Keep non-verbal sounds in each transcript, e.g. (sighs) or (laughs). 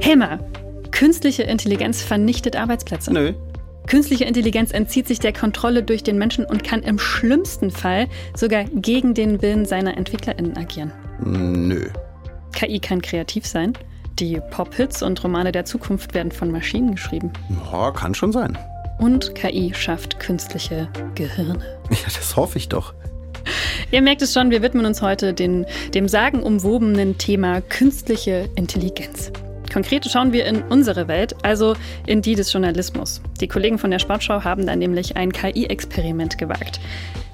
Helmer, künstliche Intelligenz vernichtet Arbeitsplätze. Nö. Künstliche Intelligenz entzieht sich der Kontrolle durch den Menschen und kann im schlimmsten Fall sogar gegen den Willen seiner EntwicklerInnen agieren. Nö. KI kann kreativ sein. Die Pop-Hits und Romane der Zukunft werden von Maschinen geschrieben. Ja, kann schon sein. Und KI schafft künstliche Gehirne. Ja, das hoffe ich doch. Ihr merkt es schon, wir widmen uns heute den, dem sagenumwobenen Thema künstliche Intelligenz. Konkret schauen wir in unsere Welt, also in die des Journalismus. Die Kollegen von der Sportschau haben da nämlich ein KI-Experiment gewagt.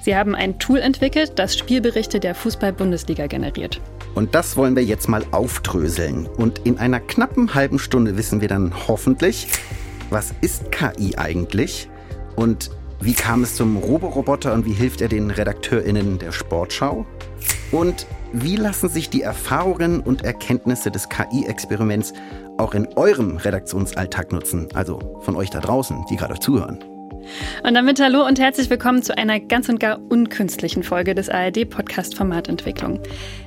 Sie haben ein Tool entwickelt, das Spielberichte der Fußball-Bundesliga generiert. Und das wollen wir jetzt mal aufdröseln. Und in einer knappen halben Stunde wissen wir dann hoffentlich, was ist KI eigentlich und wie kam es zum Roboroboter und wie hilft er den RedakteurInnen der Sportschau? Und wie lassen sich die Erfahrungen und Erkenntnisse des KI-Experiments auch in eurem Redaktionsalltag nutzen? Also von euch da draußen, die gerade zuhören. Und damit hallo und herzlich willkommen zu einer ganz und gar unkünstlichen Folge des ARD-Podcast Formatentwicklung.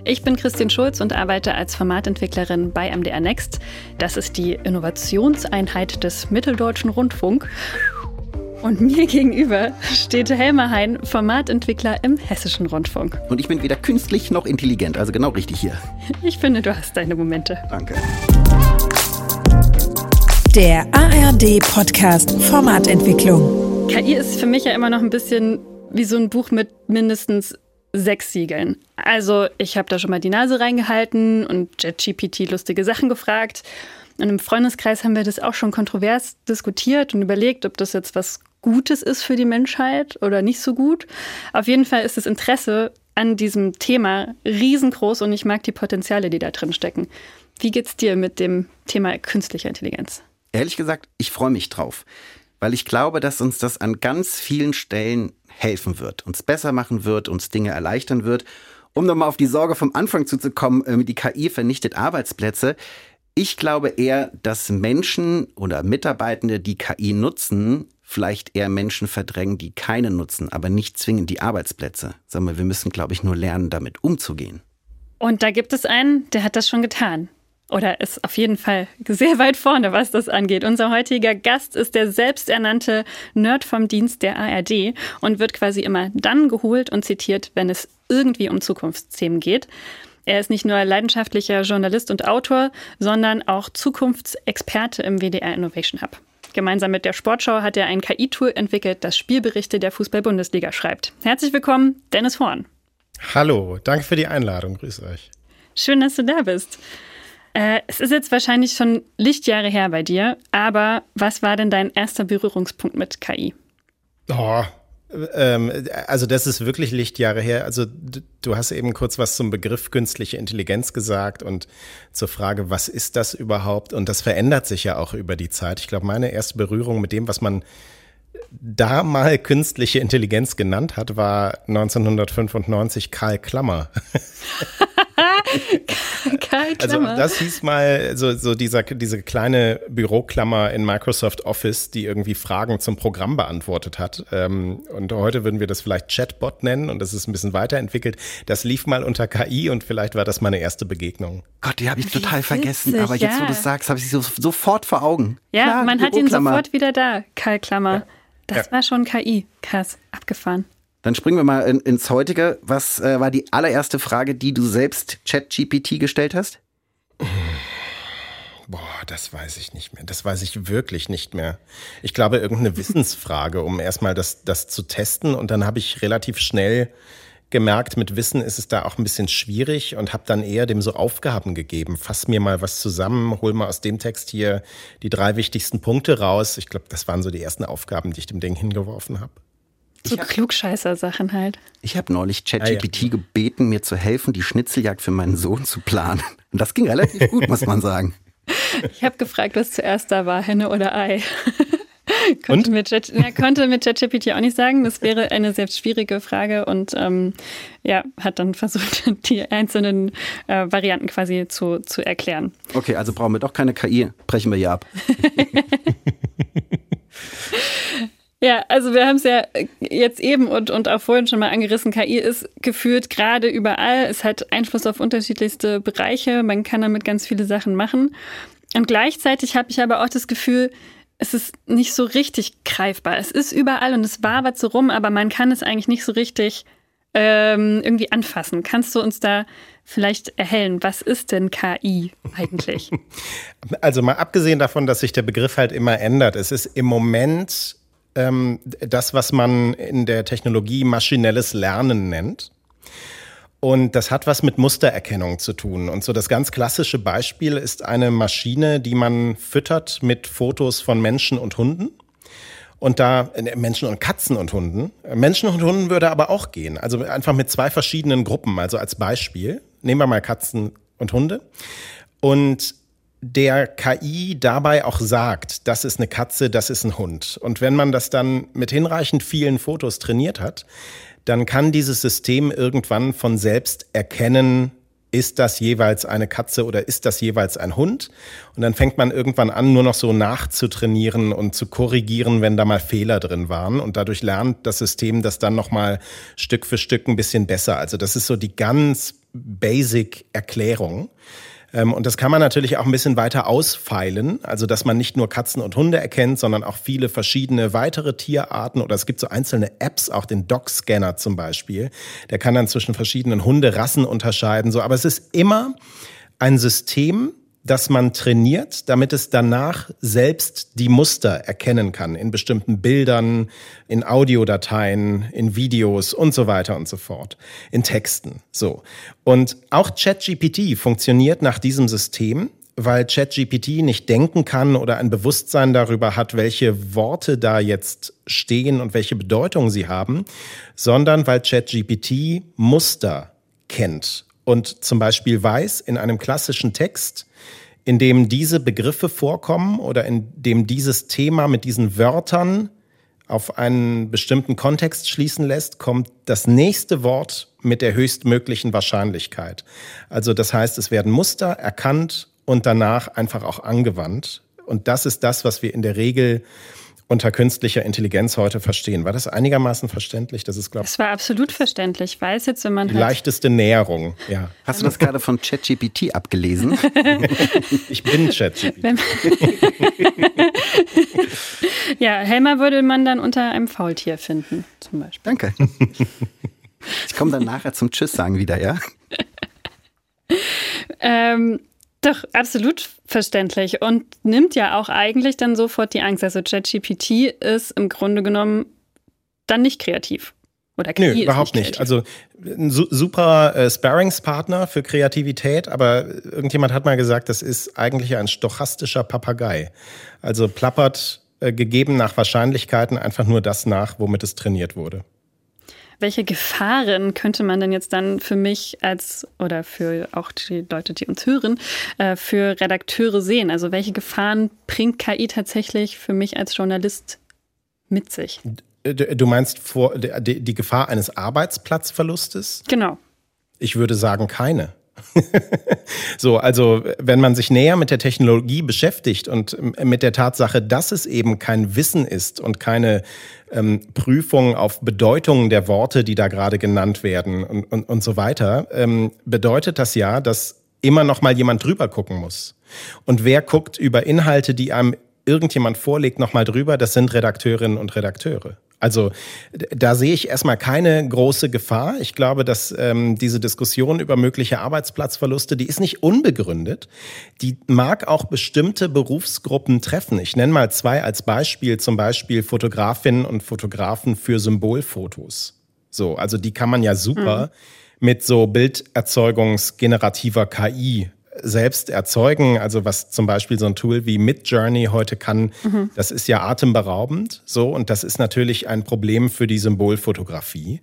Ich bin Christine Schulz und arbeite als Formatentwicklerin bei MDR Next. Das ist die Innovationseinheit des Mitteldeutschen Rundfunk. Und mir gegenüber steht Helmer Hein, Formatentwickler im Hessischen Rundfunk. Und ich bin weder künstlich noch intelligent, also genau richtig hier. Ich finde, du hast deine Momente. Danke. Der ARD-Podcast Formatentwicklung. KI ist für mich ja immer noch ein bisschen wie so ein Buch mit mindestens sechs Siegeln. Also ich habe da schon mal die Nase reingehalten und JetGPT lustige Sachen gefragt. Und im Freundeskreis haben wir das auch schon kontrovers diskutiert und überlegt, ob das jetzt was Gutes ist für die Menschheit oder nicht so gut. Auf jeden Fall ist das Interesse an diesem Thema riesengroß und ich mag die Potenziale, die da drin stecken. Wie geht's dir mit dem Thema künstliche Intelligenz? Ehrlich gesagt, ich freue mich drauf, weil ich glaube, dass uns das an ganz vielen Stellen helfen wird, uns besser machen wird, uns Dinge erleichtern wird. Um nochmal auf die Sorge vom Anfang zuzukommen, ähm, die KI vernichtet Arbeitsplätze. Ich glaube eher, dass Menschen oder Mitarbeitende, die KI nutzen, vielleicht eher Menschen verdrängen, die keine nutzen, aber nicht zwingend die Arbeitsplätze. Wir, wir müssen, glaube ich, nur lernen, damit umzugehen. Und da gibt es einen, der hat das schon getan. Oder ist auf jeden Fall sehr weit vorne, was das angeht. Unser heutiger Gast ist der selbsternannte Nerd vom Dienst der ARD und wird quasi immer dann geholt und zitiert, wenn es irgendwie um Zukunftsthemen geht. Er ist nicht nur leidenschaftlicher Journalist und Autor, sondern auch Zukunftsexperte im WDR Innovation Hub. Gemeinsam mit der Sportschau hat er ein KI-Tool entwickelt, das Spielberichte der Fußball-Bundesliga schreibt. Herzlich willkommen, Dennis Horn. Hallo, danke für die Einladung. Grüß euch. Schön, dass du da bist. Äh, es ist jetzt wahrscheinlich schon Lichtjahre her bei dir, aber was war denn dein erster Berührungspunkt mit KI? Oh, also das ist wirklich Lichtjahre her. Also du hast eben kurz was zum Begriff künstliche Intelligenz gesagt und zur Frage, was ist das überhaupt? Und das verändert sich ja auch über die Zeit. Ich glaube, meine erste Berührung mit dem, was man da mal künstliche Intelligenz genannt hat, war 1995 Karl Klammer. (laughs) (laughs) Karl also das hieß mal so, so dieser, diese kleine Büroklammer in Microsoft Office, die irgendwie Fragen zum Programm beantwortet hat. Ähm, und heute würden wir das vielleicht Chatbot nennen und das ist ein bisschen weiterentwickelt. Das lief mal unter KI und vielleicht war das meine erste Begegnung. Gott, die habe ich total vergessen. Aber jetzt, wo du es sagst, habe ich sie so, sofort vor Augen. Ja, Klar, man hat ihn sofort wieder da, Karl Klammer. Ja. Das ja. war schon KI. Krass, abgefahren. Dann springen wir mal in, ins heutige. Was äh, war die allererste Frage, die du selbst ChatGPT gestellt hast? (sighs) Boah, das weiß ich nicht mehr. Das weiß ich wirklich nicht mehr. Ich glaube, irgendeine (laughs) Wissensfrage, um erstmal das, das zu testen. Und dann habe ich relativ schnell gemerkt, mit Wissen ist es da auch ein bisschen schwierig und habe dann eher dem so Aufgaben gegeben. Fass mir mal was zusammen, hol mal aus dem Text hier die drei wichtigsten Punkte raus. Ich glaube, das waren so die ersten Aufgaben, die ich dem Ding hingeworfen habe. So Klugscheißer-Sachen halt. Ich habe neulich ChatGPT ah, ja. gebeten, mir zu helfen, die Schnitzeljagd für meinen Sohn zu planen. (laughs) Und das ging relativ gut, muss man sagen. Ich habe gefragt, was zuerst da war, Henne oder Ei. (laughs) konnte, mit Chat, ja, konnte mit ChatGPT auch nicht sagen. Das wäre eine sehr schwierige Frage und ähm, ja, hat dann versucht, (laughs) die einzelnen äh, Varianten quasi zu, zu erklären. Okay, also brauchen wir doch keine KI, brechen wir hier ab. Ja, also wir haben es ja jetzt eben und, und auch vorhin schon mal angerissen. KI ist gefühlt gerade überall. Es hat Einfluss auf unterschiedlichste Bereiche. Man kann damit ganz viele Sachen machen. Und gleichzeitig habe ich aber auch das Gefühl, es ist nicht so richtig greifbar. Es ist überall und es wabert so rum, aber man kann es eigentlich nicht so richtig ähm, irgendwie anfassen. Kannst du uns da vielleicht erhellen, was ist denn KI eigentlich? (laughs) Also mal abgesehen davon, dass sich der Begriff halt immer ändert. Es ist im Moment ähm, das, was man in der Technologie maschinelles Lernen nennt. Und das hat was mit Mustererkennung zu tun. Und so das ganz klassische Beispiel ist eine Maschine, die man füttert mit Fotos von Menschen und Hunden. Und da äh, Menschen und Katzen und Hunden. Menschen und Hunden würde aber auch gehen. Also einfach mit zwei verschiedenen Gruppen. Also als Beispiel nehmen wir mal Katzen und Hunde. Und der KI dabei auch sagt, das ist eine Katze, das ist ein Hund. Und wenn man das dann mit hinreichend vielen Fotos trainiert hat, dann kann dieses System irgendwann von selbst erkennen, ist das jeweils eine Katze oder ist das jeweils ein Hund? Und dann fängt man irgendwann an, nur noch so nachzutrainieren und zu korrigieren, wenn da mal Fehler drin waren. Und dadurch lernt das System das dann nochmal Stück für Stück ein bisschen besser. Also das ist so die ganz basic Erklärung. Ähm, und das kann man natürlich auch ein bisschen weiter ausfeilen, also dass man nicht nur Katzen und Hunde erkennt, sondern auch viele verschiedene weitere Tierarten oder es gibt so einzelne Apps, auch den Dog-Scanner zum Beispiel. Der kann dann zwischen verschiedenen Hunderassen unterscheiden, so. Aber es ist immer ein System, dass man trainiert, damit es danach selbst die Muster erkennen kann in bestimmten Bildern, in Audiodateien, in Videos und so weiter und so fort, in Texten. So. Und auch ChatGPT funktioniert nach diesem System, weil ChatGPT nicht denken kann oder ein Bewusstsein darüber hat, welche Worte da jetzt stehen und welche Bedeutung sie haben, sondern weil ChatGPT Muster kennt und zum Beispiel weiß in einem klassischen Text, in dem diese Begriffe vorkommen oder in dem dieses Thema mit diesen Wörtern auf einen bestimmten Kontext schließen lässt, kommt das nächste Wort mit der höchstmöglichen Wahrscheinlichkeit. Also das heißt, es werden Muster erkannt und danach einfach auch angewandt. Und das ist das, was wir in der Regel unter künstlicher Intelligenz heute verstehen. War das einigermaßen verständlich? Das ist, glaube ich. Es war absolut verständlich. Ich weiß jetzt, wenn man. Die halt leichteste Näherung, ja. Hast du das gerade von ChatGPT abgelesen? (laughs) ich bin ChatGPT. (laughs) ja, Helmer würde man dann unter einem Faultier finden, zum Beispiel. Danke. Ich komme dann nachher zum Tschüss sagen wieder, ja? (laughs) ähm, doch, absolut verständlich und nimmt ja auch eigentlich dann sofort die Angst. Also ChatGPT ist im Grunde genommen dann nicht kreativ. Oder KI Nö, überhaupt nicht. nicht. Also ein super äh, Sparringspartner für Kreativität, aber irgendjemand hat mal gesagt, das ist eigentlich ein stochastischer Papagei. Also plappert äh, gegeben nach Wahrscheinlichkeiten einfach nur das nach, womit es trainiert wurde. Welche Gefahren könnte man denn jetzt dann für mich als oder für auch die Leute, die uns hören, äh, für Redakteure sehen? Also welche Gefahren bringt KI tatsächlich für mich als Journalist mit sich? Du meinst vor die Gefahr eines Arbeitsplatzverlustes? Genau. Ich würde sagen keine. (laughs) so, also wenn man sich näher mit der Technologie beschäftigt und mit der Tatsache, dass es eben kein Wissen ist und keine ähm, Prüfung auf Bedeutungen der Worte, die da gerade genannt werden und, und, und so weiter, ähm, bedeutet das ja, dass immer noch mal jemand drüber gucken muss. Und wer guckt über Inhalte, die einem irgendjemand vorlegt, noch mal drüber? Das sind Redakteurinnen und Redakteure. Also da sehe ich erstmal keine große Gefahr. Ich glaube, dass ähm, diese Diskussion über mögliche Arbeitsplatzverluste, die ist nicht unbegründet. Die mag auch bestimmte Berufsgruppen treffen. Ich nenne mal zwei als Beispiel, zum Beispiel Fotografinnen und Fotografen für Symbolfotos. So, also die kann man ja super mhm. mit so Bilderzeugungsgenerativer KI selbst erzeugen. Also was zum Beispiel so ein Tool wie Midjourney heute kann, mhm. das ist ja atemberaubend. So und das ist natürlich ein Problem für die Symbolfotografie.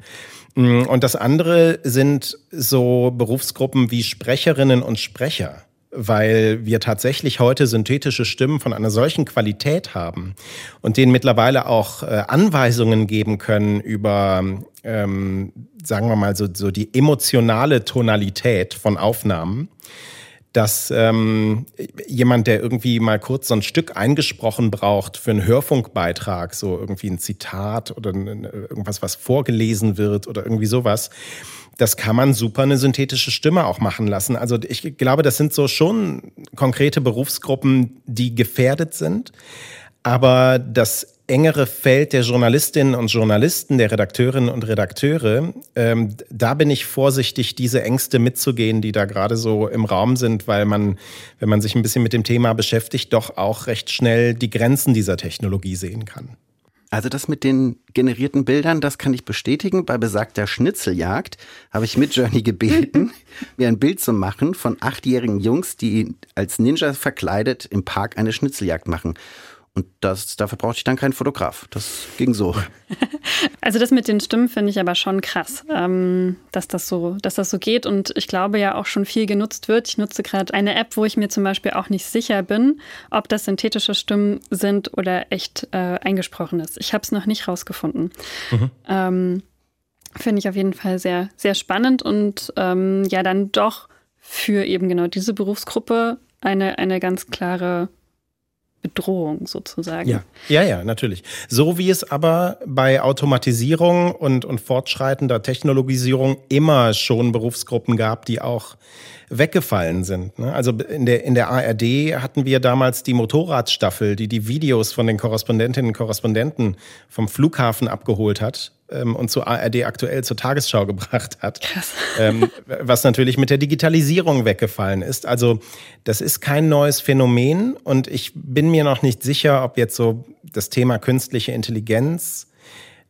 Mm, und das andere sind so Berufsgruppen wie Sprecherinnen und Sprecher weil wir tatsächlich heute synthetische Stimmen von einer solchen Qualität haben und denen mittlerweile auch äh, Anweisungen geben können über, ähm, sagen wir mal, so, so die emotionale Tonalität von Aufnahmen, dass ähm, jemand, der irgendwie mal kurz so ein Stück eingesprochen braucht für einen Hörfunkbeitrag, so irgendwie ein Zitat oder irgendwas, was vorgelesen wird oder irgendwie sowas, das kann man super eine synthetische Stimme auch machen lassen. Also ich glaube, das sind so schon konkrete Berufsgruppen, die gefährdet sind. Aber das engere Feld der Journalistinnen und Journalisten, der Redakteurinnen und Redakteure, ähm, da bin ich vorsichtig, diese Ängste mitzugehen, die da gerade so im Raum sind, weil man, wenn man sich ein bisschen mit dem Thema beschäftigt, doch auch recht schnell die Grenzen dieser Technologie sehen kann. Also das mit den generierten Bildern, das kann ich bestätigen. Bei besagter Schnitzeljagd habe ich mit Journey gebeten, (laughs) mir ein Bild zu machen von achtjährigen Jungs, die als Ninja verkleidet im Park eine Schnitzeljagd machen. Und das, dafür brauchte ich dann keinen Fotograf. Das ging so. (laughs) Also das mit den Stimmen finde ich aber schon krass, ähm, dass, das so, dass das so geht. Und ich glaube ja auch schon viel genutzt wird. Ich nutze gerade eine App, wo ich mir zum Beispiel auch nicht sicher bin, ob das synthetische Stimmen sind oder echt äh, eingesprochenes. Ich habe es noch nicht rausgefunden. Mhm. Ähm, finde ich auf jeden Fall sehr, sehr spannend und ähm, ja dann doch für eben genau diese Berufsgruppe eine, eine ganz klare Bedrohung sozusagen. Ja, ja, ja, natürlich. So wie es aber bei Automatisierung und, und fortschreitender Technologisierung immer schon Berufsgruppen gab, die auch weggefallen sind. Ne? Also in der, in der ARD hatten wir damals die Motorradstaffel, die die Videos von den Korrespondentinnen und Korrespondenten vom Flughafen abgeholt hat ähm, und zur ARD aktuell zur Tagesschau (laughs) gebracht hat. Krass. Ähm, was natürlich mit der Digitalisierung weggefallen ist. Also das ist kein neues Phänomen und ich bin mir noch nicht sicher, ob jetzt so das Thema künstliche Intelligenz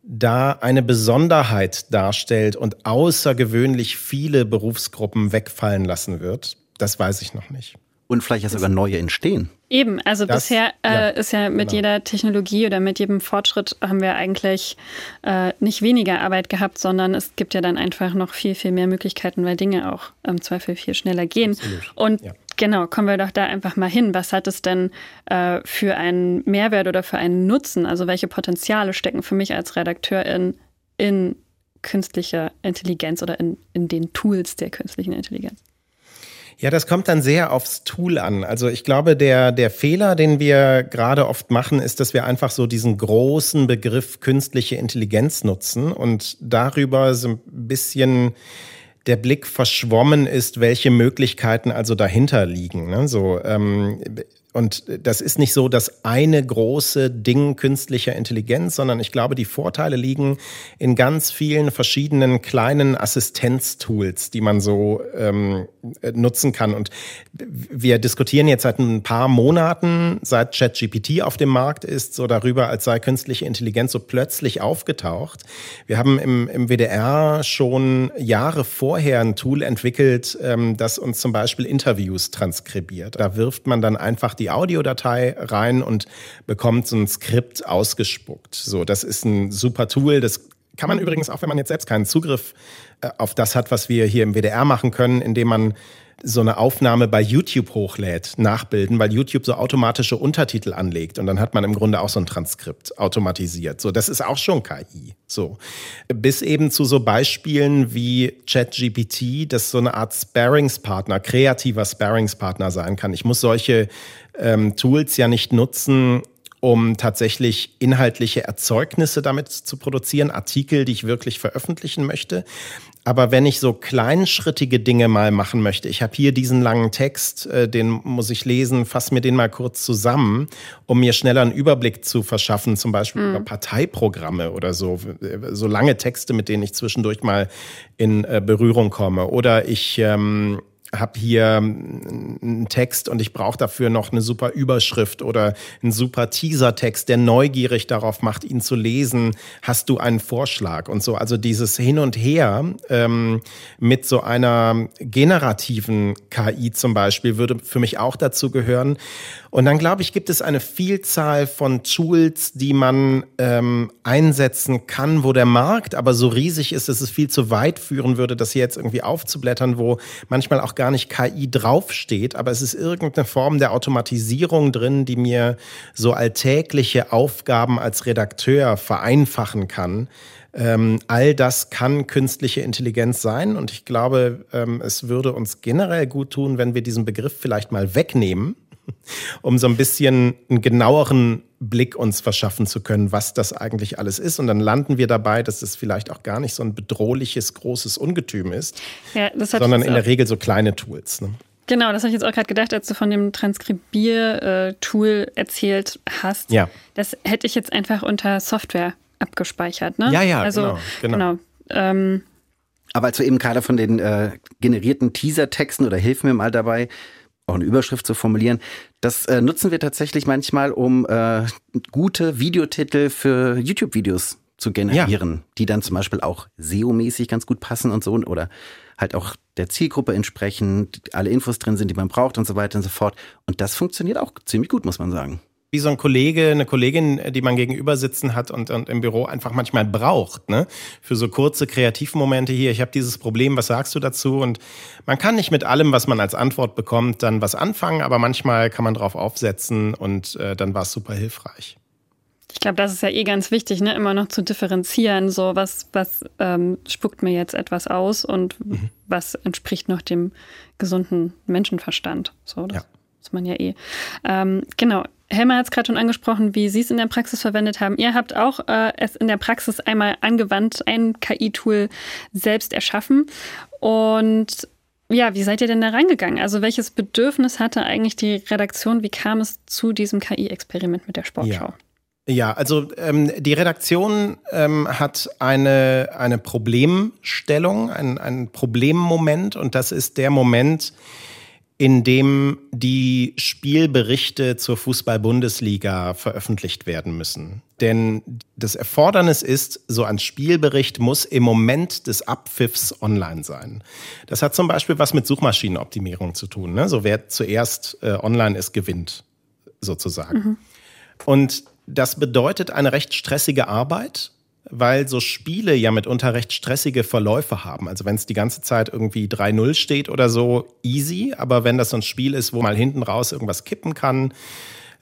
da eine Besonderheit darstellt und außergewöhnlich viele Berufsgruppen wegfallen lassen wird. Das weiß ich noch nicht. Und vielleicht ja sogar neue entstehen. Eben, also das, bisher äh, ja, ist ja mit genau. jeder Technologie oder mit jedem Fortschritt haben wir eigentlich äh, nicht weniger Arbeit gehabt, sondern es gibt ja dann einfach noch viel, viel mehr Möglichkeiten, weil Dinge auch im Zweifel viel schneller gehen. Absolut. Und ja. genau, kommen wir doch da einfach mal hin. Was hat es denn äh, für einen Mehrwert oder für einen Nutzen? Also welche Potenziale stecken für mich als Redakteurin in künstlicher Intelligenz oder in, in den Tools der künstlichen Intelligenz? Ja, das kommt dann sehr aufs Tool an. Also ich glaube, der, der Fehler, den wir gerade oft machen, ist, dass wir einfach so diesen großen Begriff künstliche Intelligenz nutzen und darüber so ein bisschen der Blick verschwommen ist, welche Möglichkeiten also dahinter liegen. Ne? So, ähm, und das ist nicht so das eine große Ding künstlicher Intelligenz, sondern ich glaube, die Vorteile liegen in ganz vielen verschiedenen kleinen Assistenztools, die man so ähm, nutzen kann. Und wir diskutieren jetzt seit ein paar Monaten, seit ChatGPT auf dem Markt ist, so darüber, als sei künstliche Intelligenz so plötzlich aufgetaucht. Wir haben im, im WDR schon Jahre vorher ein Tool entwickelt, ähm, das uns zum Beispiel Interviews transkribiert. Da wirft man dann einfach die die Audiodatei rein und bekommt so ein Skript ausgespuckt. So, das ist ein super Tool. Das kann man übrigens auch, wenn man jetzt selbst keinen Zugriff äh, auf das hat, was wir hier im WDR machen können, indem man so eine Aufnahme bei YouTube hochlädt, nachbilden, weil YouTube so automatische Untertitel anlegt und dann hat man im Grunde auch so ein Transkript automatisiert. So, das ist auch schon KI. So, bis eben zu so Beispielen wie ChatGPT, das so eine Art Sparingspartner, kreativer Sparingspartner sein kann. Ich muss solche ähm, Tools ja nicht nutzen, um tatsächlich inhaltliche Erzeugnisse damit zu produzieren, Artikel, die ich wirklich veröffentlichen möchte. Aber wenn ich so kleinschrittige Dinge mal machen möchte, ich habe hier diesen langen Text, äh, den muss ich lesen, fass mir den mal kurz zusammen, um mir schneller einen Überblick zu verschaffen, zum Beispiel mhm. über Parteiprogramme oder so, so lange Texte, mit denen ich zwischendurch mal in äh, Berührung komme. Oder ich ähm, habe hier einen Text und ich brauche dafür noch eine super Überschrift oder einen super Teasertext, der neugierig darauf macht, ihn zu lesen. Hast du einen Vorschlag und so? Also dieses Hin und Her ähm, mit so einer generativen KI zum Beispiel würde für mich auch dazu gehören. Und dann glaube ich, gibt es eine Vielzahl von Tools, die man ähm, einsetzen kann, wo der Markt aber so riesig ist, dass es viel zu weit führen würde, das hier jetzt irgendwie aufzublättern, wo manchmal auch gar nicht KI draufsteht, aber es ist irgendeine Form der Automatisierung drin, die mir so alltägliche Aufgaben als Redakteur vereinfachen kann. Ähm, all das kann künstliche Intelligenz sein. Und ich glaube, ähm, es würde uns generell gut tun, wenn wir diesen Begriff vielleicht mal wegnehmen (laughs) um so ein bisschen einen genaueren Blick uns verschaffen zu können, was das eigentlich alles ist. Und dann landen wir dabei, dass es vielleicht auch gar nicht so ein bedrohliches, großes Ungetüm ist, ja, sondern in der Regel so kleine Tools. Ne? Genau, das habe ich jetzt auch gerade gedacht, als du von dem Transkribier-Tool erzählt hast. Ja. Das hätte ich jetzt einfach unter Software abgespeichert. Ne? Ja, ja, also, genau. genau. genau ähm, aber als wir eben gerade von den äh, generierten Teaser-Texten oder hilf mir mal dabei, auch eine Überschrift zu formulieren. Das äh, nutzen wir tatsächlich manchmal, um äh, gute Videotitel für YouTube-Videos zu generieren, ja. die dann zum Beispiel auch SEO-mäßig ganz gut passen und so oder halt auch der Zielgruppe entsprechen, alle Infos drin sind, die man braucht und so weiter und so fort. Und das funktioniert auch ziemlich gut, muss man sagen wie so ein Kollege, eine Kollegin, die man gegenüber sitzen hat und, und im Büro einfach manchmal braucht, ne? Für so kurze Kreativmomente hier, ich habe dieses Problem, was sagst du dazu? Und man kann nicht mit allem, was man als Antwort bekommt, dann was anfangen, aber manchmal kann man drauf aufsetzen und äh, dann war es super hilfreich. Ich glaube, das ist ja eh ganz wichtig, ne? immer noch zu differenzieren, so was, was ähm, spuckt mir jetzt etwas aus und mhm. was entspricht noch dem gesunden Menschenverstand. So, das ja. ist man ja eh. Ähm, genau, Helma hat es gerade schon angesprochen, wie Sie es in der Praxis verwendet haben. Ihr habt auch äh, es in der Praxis einmal angewandt, ein KI-Tool selbst erschaffen. Und ja, wie seid ihr denn da reingegangen? Also welches Bedürfnis hatte eigentlich die Redaktion? Wie kam es zu diesem KI-Experiment mit der Sportschau? Ja. Ja, also ähm, die Redaktion ähm, hat eine, eine Problemstellung, ein, ein Problemmoment und das ist der Moment, in dem die Spielberichte zur Fußball-Bundesliga veröffentlicht werden müssen. Denn das Erfordernis ist, so ein Spielbericht muss im Moment des Abpfiffs online sein. Das hat zum Beispiel was mit Suchmaschinenoptimierung zu tun. Ne? So wer zuerst äh, online ist, gewinnt sozusagen. Mhm. Und das bedeutet eine recht stressige Arbeit weil so Spiele ja mitunter recht stressige Verläufe haben. Also wenn es die ganze Zeit irgendwie 3-0 steht oder so, easy. Aber wenn das so ein Spiel ist, wo mal hinten raus irgendwas kippen kann,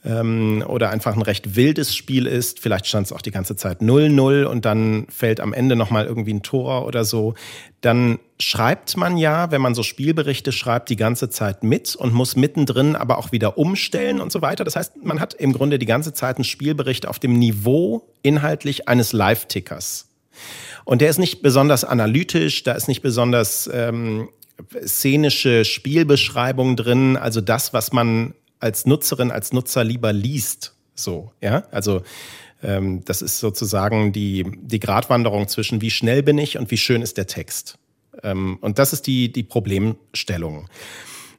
ähm, oder einfach ein recht wildes Spiel ist. Vielleicht stand es auch die ganze Zeit 0-0 und dann fällt am Ende nochmal irgendwie ein Tor oder so. Dann schreibt man ja, wenn man so Spielberichte schreibt, die ganze Zeit mit und muss mittendrin aber auch wieder umstellen und so weiter. Das heißt, man hat im Grunde die ganze Zeit einen Spielbericht auf dem Niveau inhaltlich eines Live-Tickers. Und der ist nicht besonders analytisch, da ist nicht besonders ähm, szenische Spielbeschreibung drin, also das, was man als Nutzerin, als Nutzer lieber liest. So, ja, also ähm, das ist sozusagen die, die Gratwanderung zwischen wie schnell bin ich und wie schön ist der Text. Ähm, und das ist die, die Problemstellung.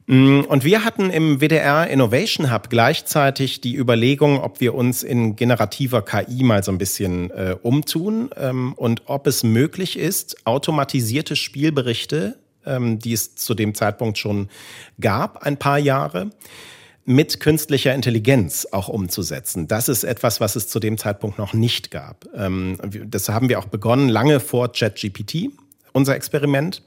Mm, und wir hatten im WDR Innovation Hub gleichzeitig die Überlegung, ob wir uns in generativer KI mal so ein bisschen äh, umtun ähm, und ob es möglich ist, automatisierte Spielberichte, ähm, die es zu dem Zeitpunkt schon gab, ein paar Jahre, mit künstlicher Intelligenz auch umzusetzen. Das ist etwas, was es zu dem Zeitpunkt noch nicht gab. Ähm, das haben wir auch begonnen, lange vor ChatGPT, unser Experiment.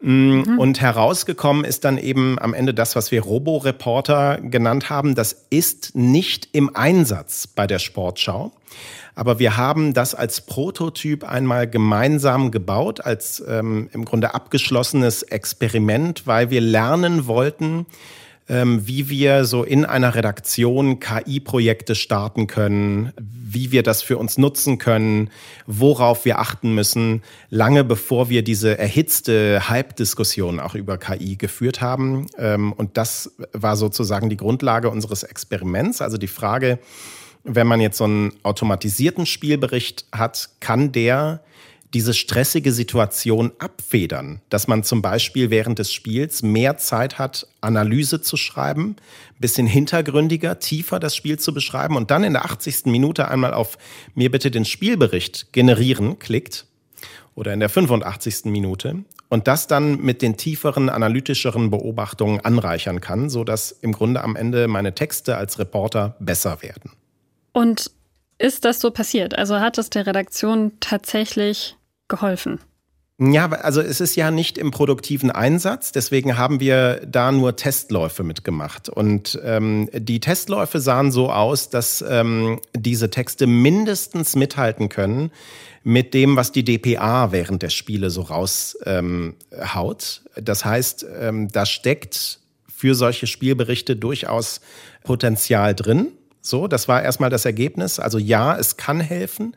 Mm, mhm. Und herausgekommen ist dann eben am Ende das, was wir Robo-Reporter genannt haben. Das ist nicht im Einsatz bei der Sportschau. Aber wir haben das als Prototyp einmal gemeinsam gebaut, als ähm, im Grunde abgeschlossenes Experiment, weil wir lernen wollten, wie wir so in einer Redaktion KI-Projekte starten können, wie wir das für uns nutzen können, worauf wir achten müssen, lange bevor wir diese erhitzte Hype-Diskussion auch über KI geführt haben. Ähm, und das war sozusagen die Grundlage unseres Experiments. Also die Frage, wenn man jetzt so einen automatisierten Spielbericht hat, kann der diese stressige Situation abfedern, dass man zum Beispiel während des Spiels mehr Zeit hat, Analyse zu schreiben, bisschen hintergründiger, tiefer das Spiel zu beschreiben und dann in der 80. Minute einmal auf mir bitte den Spielbericht generieren klickt oder in der 85. Minute und das dann mit den tieferen, analytischeren Beobachtungen anreichern kann, so dass im Grunde am Ende meine Texte als Reporter besser werden. Und ist das so passiert? Also hat es der Redaktion tatsächlich geholfen? Ja, also es ist ja nicht im produktiven Einsatz, deswegen haben wir da nur Testläufe mitgemacht. Und ähm, die Testläufe sahen so aus, dass ähm, diese Texte mindestens mithalten können mit dem, was die DPA während der Spiele so raushaut. Ähm, das heißt, ähm, da steckt für solche Spielberichte durchaus Potenzial drin. So, das war erstmal das Ergebnis. Also ja, es kann helfen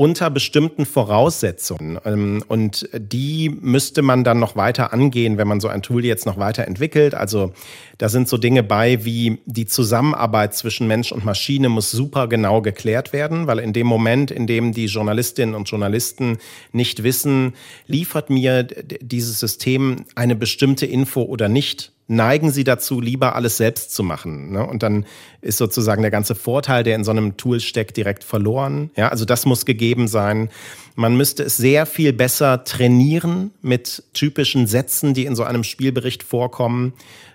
unter bestimmten Voraussetzungen. Ähm, und die müsste man dann noch weiter angehen, wenn man so ein Tool jetzt noch weiter entwickelt. Also da sind so Dinge bei wie die Zusammenarbeit zwischen Mensch und Maschine muss super genau geklärt werden, weil in dem Moment, in dem die Journalistinnen und Journalisten nicht wissen, liefert mir dieses System eine bestimmte Info oder nicht, neigen sie dazu, lieber alles selbst zu machen. Ne? Und dann ist sozusagen der ganze Vorteil, der in so einem Tool steckt, direkt verloren. Ja, also das muss gegeben sein. Man müsste es sehr viel besser trainieren mit typischen Sätzen, die in so einem Spielbericht vorkommen.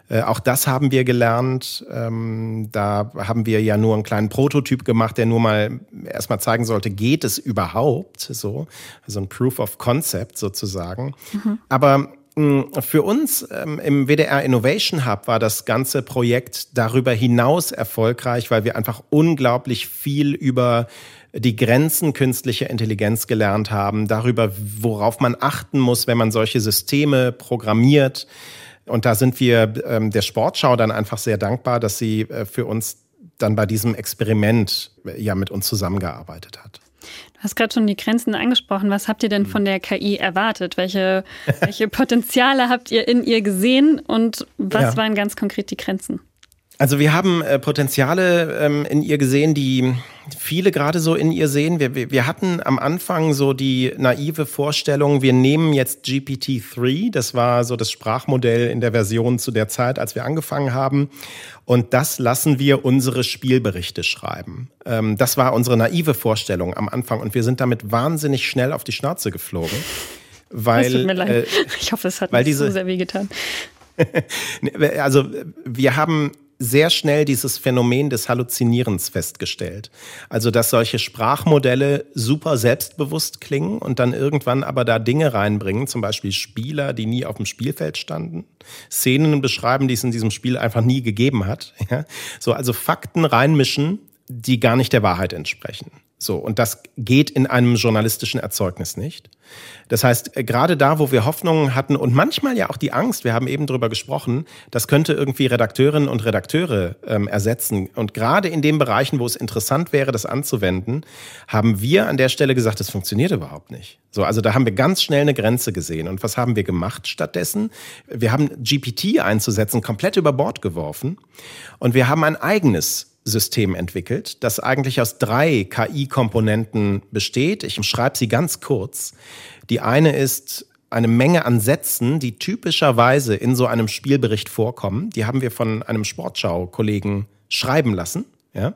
Äh, auch das haben wir gelernt. Ähm, da haben wir ja nur einen kleinen Prototyp gemacht, der nur mal erstmal zeigen sollte, geht es überhaupt so? Also ein Proof of Concept sozusagen. Mhm. Aber für uns ähm, im WDR Innovation Hub war das ganze Projekt darüber hinaus erfolgreich, weil wir einfach unglaublich viel über die Grenzen künstlicher Intelligenz gelernt haben, darüber, worauf man achten muss, wenn man solche Systeme programmiert. Und da sind wir ähm, der Sportschau dann einfach sehr dankbar, dass sie äh, für uns dann bei diesem Experiment äh, ja mit uns zusammengearbeitet hat. Du hast gerade schon die Grenzen angesprochen. Was habt ihr denn von der KI erwartet? Welche, (laughs) welche Potenziale habt ihr in ihr gesehen und was ja. waren ganz konkret die Grenzen? Also wir haben äh, Potenziale ähm, in ihr gesehen, die viele gerade so in ihr sehen. Wir, wir, wir hatten am Anfang so die naive Vorstellung, wir nehmen jetzt GPT-3, das war so das Sprachmodell in der Version zu der Zeit, als wir angefangen haben, und das lassen wir unsere Spielberichte schreiben. Ähm, das war unsere naive Vorstellung am Anfang und wir sind damit wahnsinnig schnell auf die Schnauze geflogen. Weil, das tut mir leid. Äh, ich hoffe, es hat nicht diese, so sehr wehgetan. (laughs) also wir haben sehr schnell dieses Phänomen des Halluzinierens festgestellt. Also, dass solche Sprachmodelle super selbstbewusst klingen und dann irgendwann aber da Dinge reinbringen, zum Beispiel Spieler, die nie auf dem Spielfeld standen, Szenen beschreiben, die es in diesem Spiel einfach nie gegeben hat. (laughs) Ja? So, also Fakten reinmischen, die gar nicht der Wahrheit entsprechen. So, und das geht in einem journalistischen Erzeugnis nicht. Das heißt, äh, gerade da, wo wir Hoffnungen hatten und manchmal ja auch die Angst, wir haben eben drüber gesprochen, das könnte irgendwie Redakteurinnen und Redakteure ähm, ersetzen. Und gerade in den Bereichen, wo es interessant wäre, das anzuwenden, haben wir an der Stelle gesagt, das funktioniert überhaupt nicht. So, also da haben wir ganz schnell eine Grenze gesehen. Und was haben wir gemacht stattdessen? Wir haben GPT einzusetzen, komplett über Bord geworfen. Und wir haben ein eigenes System entwickelt, das eigentlich aus drei KI-Komponenten besteht. Ich schreibe sie ganz kurz. Die eine ist eine Menge an Sätzen, die typischerweise in so einem Spielbericht vorkommen. Die haben wir von einem Sportschau-Kollegen schreiben lassen. Ja?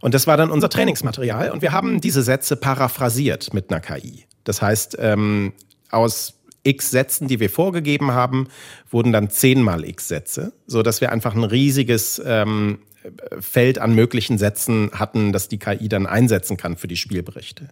Und das war dann unser Trainingsmaterial. Und wir haben diese Sätze paraphrasiert mit einer KI. Das heißt, ähm, aus x Sätzen, die wir vorgegeben haben, wurden dann zehnmal x Sätze, so dass wir einfach ein riesiges ähm, Feld an möglichen Sätzen hatten, das die KI dann einsetzen kann für die Spielberichte.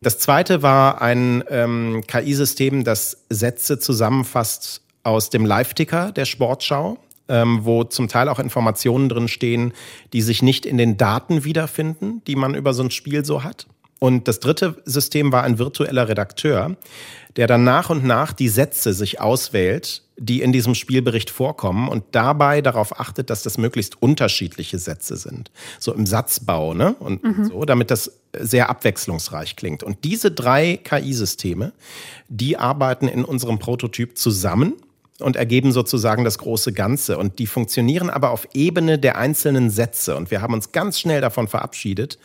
Das zweite war ein ähm, KI-System, das Sätze zusammenfasst aus dem Live-Ticker der Sportschau, ähm, wo zum Teil auch Informationen drin stehen, die sich nicht in den Daten wiederfinden, die man über so ein Spiel so hat. Und das dritte System war ein virtueller Redakteur, der dann nach und nach die Sätze sich auswählt, die in diesem Spielbericht vorkommen und dabei darauf achtet, dass das möglichst unterschiedliche Sätze sind. So im Satzbau, ne? Und mhm. so, damit das sehr abwechslungsreich klingt. Und diese drei KI-Systeme, die arbeiten in unserem Prototyp zusammen und ergeben sozusagen das große Ganze. Und die funktionieren aber auf Ebene der einzelnen Sätze. Und wir haben uns ganz schnell davon verabschiedet,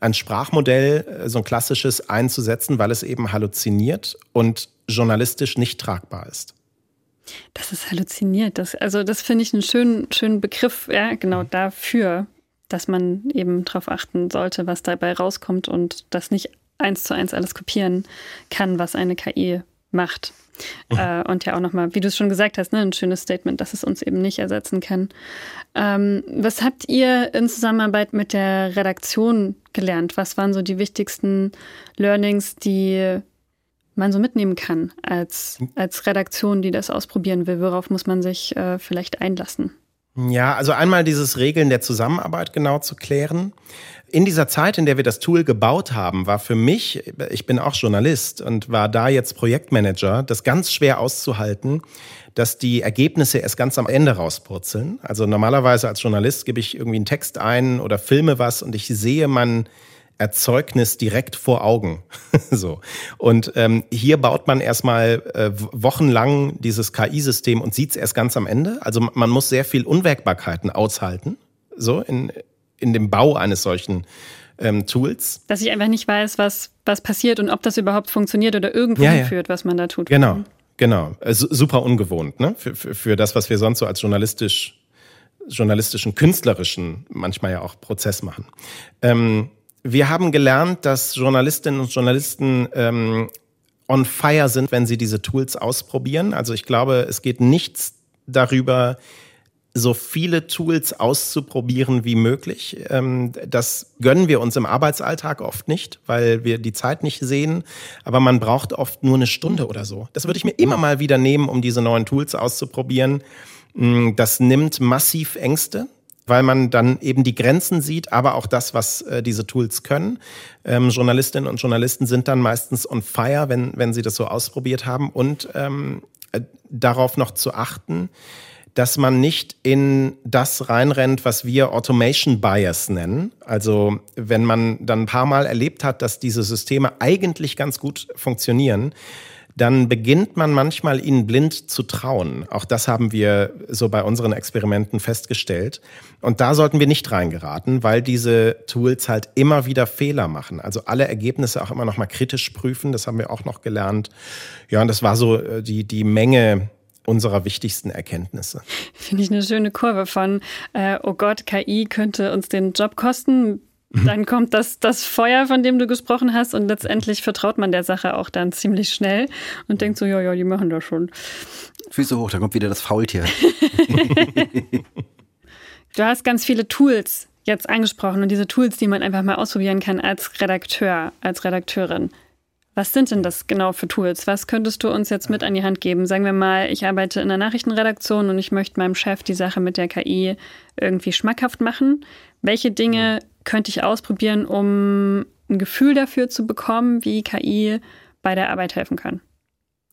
ein Sprachmodell, äh, so ein klassisches, einzusetzen, weil es eben halluziniert und journalistisch nicht tragbar ist. Das ist halluziniert. Das, also das finde ich einen schönen, schönen Begriff, ja, genau mhm. dafür, dass man eben darauf achten sollte, was dabei rauskommt und das nicht eins zu eins alles kopieren kann, was eine KI macht. Äh, und ja auch nochmal, wie du es schon gesagt hast, ne, ein schönes Statement, dass es uns eben nicht ersetzen kann. Ähm, was habt ihr in Zusammenarbeit mit der Redaktion gelernt? Was waren so die wichtigsten Learnings, die man so mitnehmen kann als, als Redaktion, die das ausprobieren will? Worauf muss man sich äh, vielleicht einlassen? Ja, also einmal dieses Regeln der Zusammenarbeit genau zu klären. In dieser Zeit, in der wir das Tool gebaut haben, war für mich, ich bin auch Journalist und war da jetzt Projektmanager, das ganz schwer auszuhalten, dass die Ergebnisse erst ganz am Ende rauspurzeln. Also normalerweise als Journalist gebe ich irgendwie einen Text ein oder filme was und ich sehe man Erzeugnis direkt vor Augen. (laughs) so. Und ähm, hier baut man erstmal äh, wochenlang dieses KI-System und sieht es erst ganz am Ende. Also man muss sehr viel Unwägbarkeiten aushalten, so in, in dem Bau eines solchen ähm, Tools. Dass ich einfach nicht weiß, was, was passiert und ob das überhaupt funktioniert oder irgendwo ja, hinführt, ja. was man da tut. Genau, genau. Also super ungewohnt, ne? Für, für, für das, was wir sonst so als journalistisch journalistischen, künstlerischen, manchmal ja auch Prozess machen. Ähm, wir haben gelernt, dass Journalistinnen und Journalisten ähm, on fire sind, wenn sie diese Tools ausprobieren. Also ich glaube, es geht nichts darüber, so viele Tools auszuprobieren wie möglich. Ähm, das gönnen wir uns im Arbeitsalltag oft nicht, weil wir die Zeit nicht sehen. Aber man braucht oft nur eine Stunde oder so. Das würde ich mir immer mal wieder nehmen, um diese neuen Tools auszuprobieren. Mm, das nimmt massiv Ängste weil man dann eben die Grenzen sieht, aber auch das, was äh, diese Tools können. Ähm, Journalistinnen und Journalisten sind dann meistens on fire, wenn, wenn sie das so ausprobiert haben und ähm, äh, darauf noch zu achten, dass man nicht in das reinrennt, was wir Automation Bias nennen. Also wenn man dann ein paar Mal erlebt hat, dass diese Systeme eigentlich ganz gut funktionieren, dann beginnt man manchmal ihnen blind zu trauen. Auch das haben wir so bei unseren Experimenten festgestellt. Und da sollten wir nicht reingeraten, weil diese Tools halt immer wieder Fehler machen. Also alle Ergebnisse auch immer noch mal kritisch prüfen. Das haben wir auch noch gelernt. Ja, und das war so äh, die, die Menge unserer wichtigsten Erkenntnisse. Finde ich eine schöne Kurve von, äh, oh Gott, KI könnte uns den Job kosten, dann kommt das, das Feuer, von dem du gesprochen hast, und letztendlich vertraut man der Sache auch dann ziemlich schnell und denkt so, ja, ja, die machen das schon. Füße hoch, da kommt wieder das Faultier. (laughs) (laughs) du hast ganz viele Tools jetzt angesprochen und diese Tools, die man einfach mal ausprobieren kann als Redakteur, als Redakteurin. Was sind denn das genau für Tools? Was könntest du uns jetzt mit an die Hand geben? Sagen wir mal, ich arbeite in der Nachrichtenredaktion und ich möchte meinem Chef die Sache mit der KI irgendwie schmackhaft machen. Welche Dinge könnte ich ausprobieren, um ein Gefühl dafür zu bekommen, wie KI bei der Arbeit helfen kann?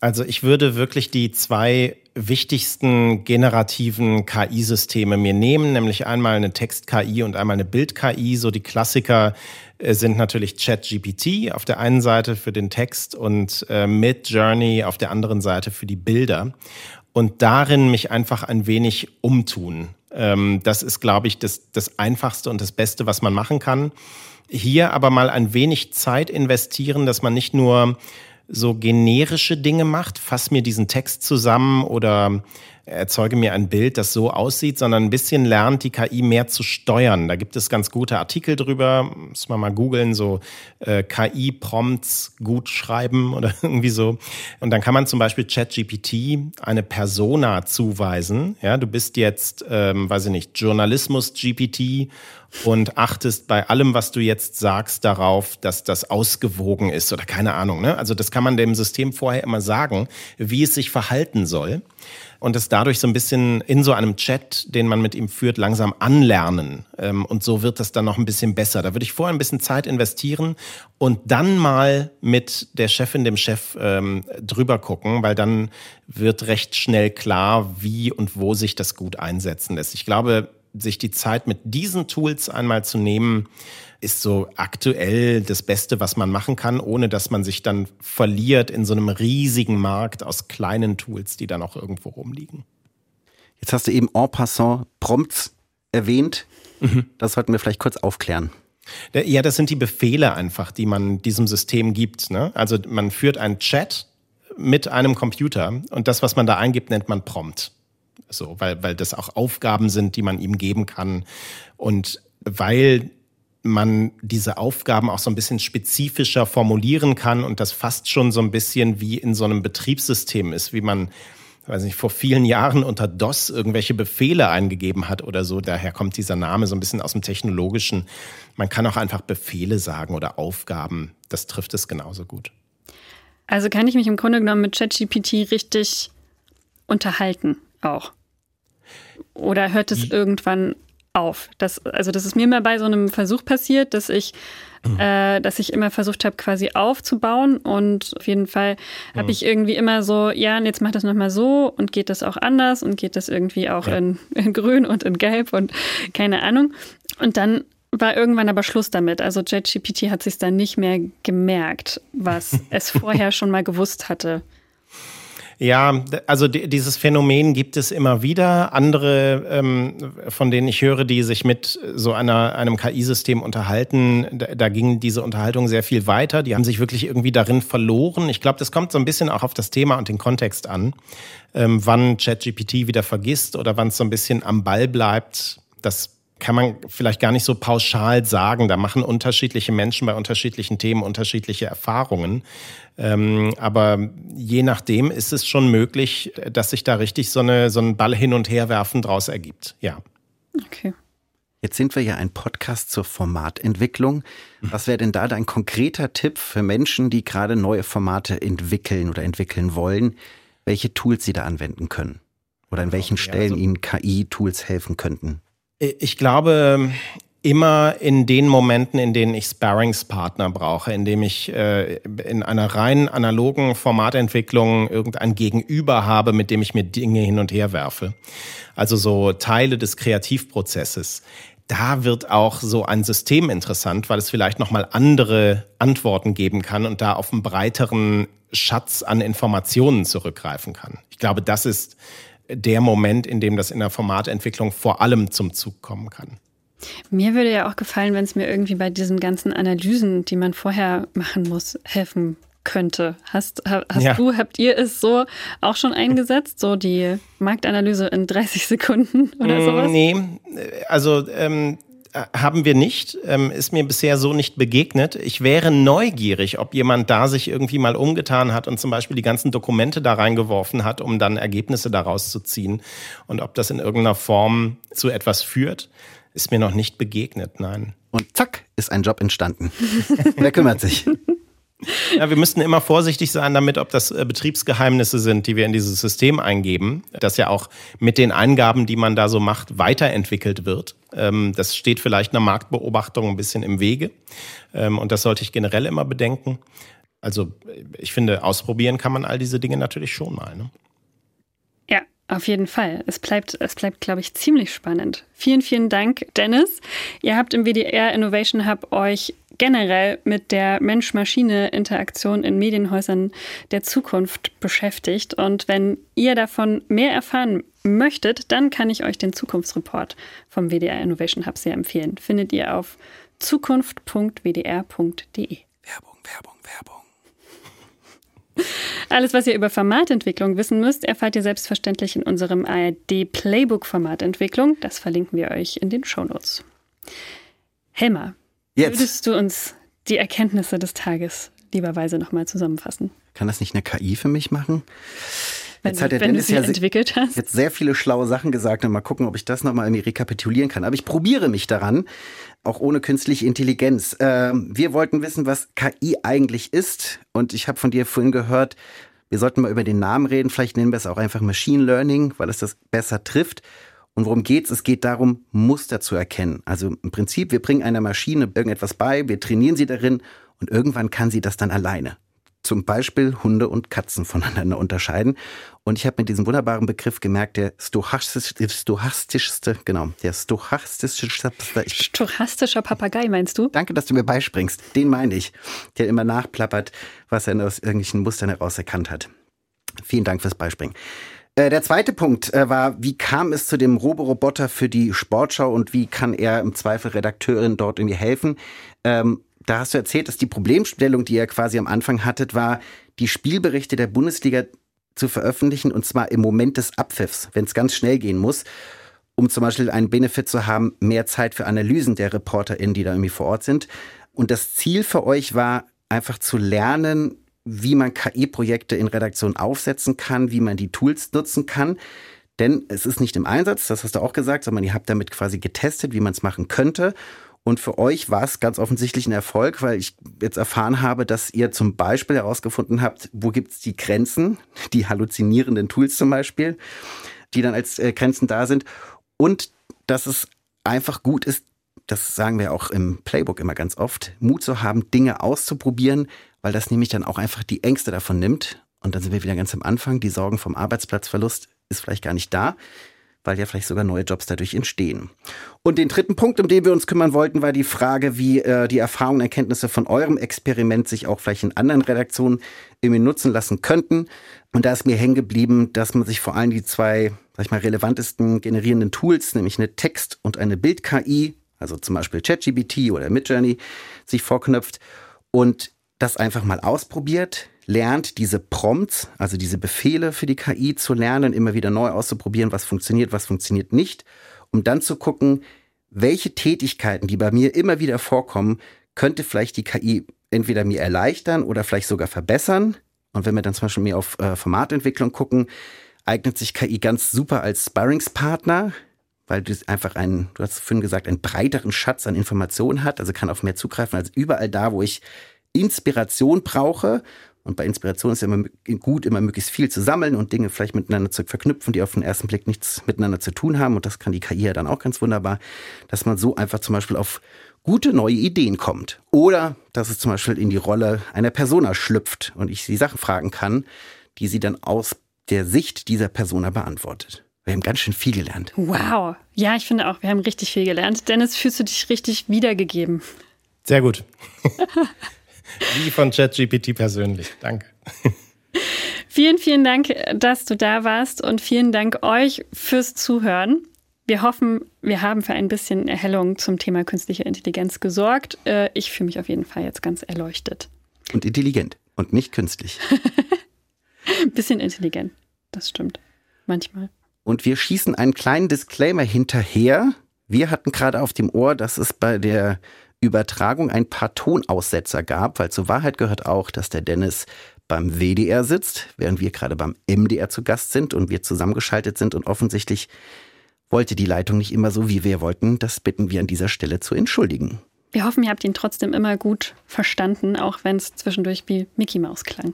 Also ich würde wirklich die zwei wichtigsten generativen KI-Systeme mir nehmen, nämlich einmal eine Text-KI und einmal eine Bild-KI. So die Klassiker äh, sind natürlich ChatGPT auf der einen Seite für den Text und äh, Midjourney auf der anderen Seite für die Bilder. Und darin mich einfach ein wenig umtun. Ähm, das ist, glaube ich, das, das Einfachste und das Beste, was man machen kann. Hier aber mal ein wenig Zeit investieren, dass man nicht nur so generische Dinge macht, fass mir diesen Text zusammen oder erzeuge mir ein Bild, das so aussieht, sondern ein bisschen lernt, die KI mehr zu steuern. Da gibt es ganz gute Artikel drüber, muss man mal googeln, so äh, KI-Prompts gut schreiben oder (laughs) irgendwie so. Und dann kann man zum Beispiel ChatGPT eine Persona zuweisen. Ja, du bist jetzt, ähm, weiß ich nicht, Journalismus-GPT und achtest bei allem, was du jetzt sagst, darauf, dass das ausgewogen ist oder keine Ahnung. Ne? Also das kann man dem System vorher immer sagen, wie es sich verhalten soll und es dadurch so ein bisschen in so einem Chat, den man mit ihm führt, langsam anlernen. Ähm, und so wird das dann noch ein bisschen besser. Da würde ich vorher ein bisschen Zeit investieren und dann mal mit der Chefin, dem Chef ähm, drüber gucken, weil dann wird recht schnell klar, wie und wo sich das gut einsetzen lässt. Ich glaube, sich die Zeit mit diesen Tools einmal zu nehmen, ist so aktuell das Beste, was man machen kann, ohne dass man sich dann verliert in so einem riesigen Markt aus kleinen Tools, die dann auch irgendwo rumliegen. Jetzt hast du eben en passant Prompts erwähnt. Mhm. Das sollten wir vielleicht kurz aufklären. Ja, das sind die Befehle einfach, die man diesem System gibt. Ne? Also man führt einen Chat mit einem Computer und das, was man da eingibt, nennt man Prompt. So, weil, weil das auch Aufgaben sind, die man ihm geben kann. Und weil man diese Aufgaben auch so ein bisschen spezifischer formulieren kann und das fast schon so ein bisschen wie in so einem Betriebssystem ist, wie man weiß nicht, vor vielen Jahren unter DOS irgendwelche Befehle eingegeben hat oder so. Daher kommt dieser Name so ein bisschen aus dem Technologischen. Man kann auch einfach Befehle sagen oder Aufgaben. Das trifft es genauso gut. Also kann ich mich im Grunde genommen mit ChatGPT richtig unterhalten auch. Oder hört es irgendwann auf? Das, also das ist mir mal bei so einem Versuch passiert, dass ich mhm. äh, dass ich immer versucht habe, quasi aufzubauen. Und auf jeden Fall mhm. habe ich irgendwie immer so, ja, und jetzt mach das nochmal so und geht das auch anders und geht das irgendwie auch ja. in, in Grün und in Gelb und keine Ahnung. Und dann war irgendwann aber Schluss damit. Also JetGPT hat sich dann nicht mehr gemerkt, was (laughs) es vorher schon mal gewusst hatte. Ja, also dieses Phänomen gibt es immer wieder. Andere, ähm, von denen ich höre, die sich mit so einer, einem KI-System unterhalten, da, da ging diese Unterhaltung sehr viel weiter. Die haben sich wirklich irgendwie darin verloren. Ich glaube, das kommt so ein bisschen auch auf das Thema und den Kontext an, ähm, wann ChatGPT wieder vergisst oder wann es so ein bisschen am Ball bleibt. Das kann man vielleicht gar nicht so pauschal sagen. Da machen unterschiedliche Menschen bei unterschiedlichen Themen unterschiedliche Erfahrungen. Ähm, aber je nachdem ist es schon möglich, dass sich da richtig so, eine, so ein Ball hin und her werfen draus ergibt. Ja. Okay. Jetzt sind wir ja ein Podcast zur Formatentwicklung. Was wäre denn da dein konkreter Tipp für Menschen, die gerade neue Formate entwickeln oder entwickeln wollen, welche Tools sie da anwenden können? Oder an welchen Stellen also, ihnen KI-Tools helfen könnten? Ich glaube, immer in den Momenten, in denen ich Sparringspartner brauche, in dem ich äh, in einer rein analogen Formatentwicklung irgendein Gegenüber habe, mit dem ich mir Dinge hin und her werfe. Also so Teile des Kreativprozesses. Da wird auch so ein System interessant, weil es vielleicht nochmal andere Antworten geben kann und da auf einen breiteren Schatz an Informationen zurückgreifen kann. Ich glaube, das ist der Moment, in dem das in der Formatentwicklung vor allem zum Zug kommen kann. Mir würde ja auch gefallen, wenn es mir irgendwie bei diesen ganzen Analysen, die man vorher machen muss, helfen könnte. Hast, hast ja. du, habt ihr es so auch schon eingesetzt, so die Marktanalyse in 30 Sekunden oder mm, sowas? Nee, also ähm, haben wir nicht, ähm, ist mir bisher so nicht begegnet. Ich wäre neugierig, ob jemand da sich irgendwie mal umgetan hat und zum Beispiel die ganzen Dokumente da reingeworfen hat, um dann Ergebnisse daraus zu ziehen. Und ob das in irgendeiner Form zu etwas führt, ist mir noch nicht begegnet, nein. Und zack, ist ein Job entstanden. (laughs) Wer kümmert sich? Ja, wir müssten immer vorsichtig sein damit, ob das äh, Betriebsgeheimnisse sind, die wir in dieses System eingeben, das ja auch mit den Eingaben, die man da so macht, weiterentwickelt wird. Ähm, das steht vielleicht einer Marktbeobachtung ein bisschen im Wege. Ähm, und das sollte ich generell immer bedenken. Also ich finde, ausprobieren kann man all diese Dinge natürlich schon mal. Ne? Auf jeden Fall. Es bleibt, es bleibt, glaube ich, ziemlich spannend. Vielen, vielen Dank, Dennis. Ihr habt im WDR Innovation Hub euch generell mit der Mensch-Maschine-Interaktion in Medienhäusern der Zukunft beschäftigt. Und wenn ihr davon mehr erfahren möchtet, dann kann ich euch den Zukunftsreport vom WDR Innovation Hub sehr empfehlen. Findet ihr auf zukunft.wdr.de. Werbung, Werbung, Werbung. Alles, was ihr über Formatentwicklung wissen müsst, erfahrt ihr selbstverständlich in unserem ARD Playbook Formatentwicklung. Das verlinken wir euch in den Shownotes. Helmer, Jetzt. würdest du uns die Erkenntnisse des Tages lieberweise nochmal zusammenfassen? Kann das nicht eine KI für mich machen? Wenn, jetzt hat der Dennis ja entwickelt hast. jetzt sehr viele schlaue Sachen gesagt und mal gucken, ob ich das nochmal irgendwie rekapitulieren kann. Aber ich probiere mich daran, auch ohne künstliche Intelligenz. Ähm, wir wollten wissen, was KI eigentlich ist. Und ich habe von dir vorhin gehört, wir sollten mal über den Namen reden. Vielleicht nennen wir es auch einfach Machine Learning, weil es das besser trifft. Und worum geht's? Es geht darum, Muster zu erkennen. Also im Prinzip, wir bringen einer Maschine irgendetwas bei, wir trainieren sie darin und irgendwann kann sie das dann alleine zum Beispiel Hunde und Katzen voneinander unterscheiden. Und ich habe mit diesem wunderbaren Begriff gemerkt, der stochastischste, stochastischste genau, der stochastischste. Stochastischer Papagei meinst du? Danke, dass du mir beispringst. Den meine ich, der immer nachplappert, was er aus irgendwelchen Mustern heraus erkannt hat. Vielen Dank fürs Beispringen. Äh, der zweite Punkt äh, war, wie kam es zu dem Roboroboter für die Sportschau und wie kann er im Zweifel Redakteurin dort irgendwie helfen? Ähm, da hast du erzählt, dass die Problemstellung, die ihr quasi am Anfang hattet, war, die Spielberichte der Bundesliga zu veröffentlichen und zwar im Moment des Abpfiffs, wenn es ganz schnell gehen muss, um zum Beispiel einen Benefit zu haben, mehr Zeit für Analysen der ReporterInnen, die da irgendwie vor Ort sind. Und das Ziel für euch war einfach zu lernen, wie man KI-Projekte in Redaktion aufsetzen kann, wie man die Tools nutzen kann. Denn es ist nicht im Einsatz, das hast du auch gesagt, sondern ihr habt damit quasi getestet, wie man es machen könnte. Und für euch war es ganz offensichtlich ein Erfolg, weil ich jetzt erfahren habe, dass ihr zum Beispiel herausgefunden habt, wo gibt es die Grenzen, die halluzinierenden Tools zum Beispiel, die dann als äh, Grenzen da sind. Und dass es einfach gut ist, das sagen wir auch im Playbook immer ganz oft, Mut zu haben, Dinge auszuprobieren, weil das nämlich dann auch einfach die Ängste davon nimmt. Und dann sind wir wieder ganz am Anfang. Die Sorgen vom Arbeitsplatzverlust ist vielleicht gar nicht da weil ja vielleicht sogar neue Jobs dadurch entstehen. Und den dritten Punkt, um den wir uns kümmern wollten, war die Frage, wie äh, die Erfahrungen und Erkenntnisse von eurem Experiment sich auch vielleicht in anderen Redaktionen irgendwie nutzen lassen könnten. Und da ist mir hängen geblieben, dass man sich vor allem die zwei, sag ich mal, relevantesten generierenden Tools, nämlich eine Text- und eine Bild-KI, also zum Beispiel ChatGPT oder Midjourney, sich vorknöpft und das einfach mal ausprobiert, lernt, diese Prompts, also diese Befehle für die KI zu lernen, immer wieder neu auszuprobieren, was funktioniert, was funktioniert nicht, um dann zu gucken, welche Tätigkeiten, die bei mir immer wieder vorkommen, könnte vielleicht die KI entweder mir erleichtern oder vielleicht sogar verbessern. Und wenn wir dann zum Beispiel mehr auf äh, Formatentwicklung gucken, eignet sich KI ganz super als Sparringspartner, weil du einfach einen, du hast vorhin gesagt, einen breiteren Schatz an Informationen hat, also kann auf mehr zugreifen als überall da, wo ich Inspiration brauche und bei Inspiration ist ja immer gut, immer möglichst viel zu sammeln und Dinge vielleicht miteinander zu verknüpfen, die auf den ersten Blick nichts miteinander zu tun haben. Und das kann die KI ja dann auch ganz wunderbar, dass man so einfach zum Beispiel auf gute neue Ideen kommt. Oder dass es zum Beispiel in die Rolle einer Persona schlüpft und ich sie Sachen fragen kann, die sie dann aus der Sicht dieser Persona beantwortet. Wir haben ganz schön viel gelernt. Wow. Ja, ich finde auch, wir haben richtig viel gelernt. Dennis, fühlst du dich richtig wiedergegeben? Sehr gut. (laughs) Wie von ChatGPT persönlich. Danke. Vielen, vielen Dank, dass du da warst und vielen Dank euch fürs Zuhören. Wir hoffen, wir haben für ein bisschen Erhellung zum Thema künstliche Intelligenz gesorgt. Äh, ich fühle mich auf jeden Fall jetzt ganz erleuchtet. Und intelligent und nicht künstlich. ein (laughs) bisschen intelligent, das stimmt. Manchmal. Und wir schießen einen kleinen Disclaimer hinterher. Wir hatten gerade auf dem Ohr, dass es bei der Übertragung ein paar Tonaussetzer gab, weil zur Wahrheit gehört auch, dass der Dennis beim WDR sitzt, während wir gerade beim MDR zu Gast sind und wir zusammengeschaltet sind und offensichtlich wollte die Leitung nicht immer so, wie wir wollten. Das bitten wir an dieser Stelle zu entschuldigen. Wir hoffen, ihr habt ihn trotzdem immer gut verstanden, auch wenn es zwischendurch wie Mickey Maus klang.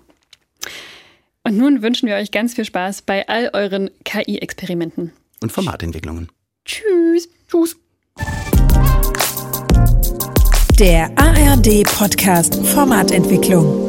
Und nun wünschen wir euch ganz viel Spaß bei all euren KI-Experimenten. Und Formatentwicklungen. Tschüss. Tschüss. Der ARD Podcast Formatentwicklung.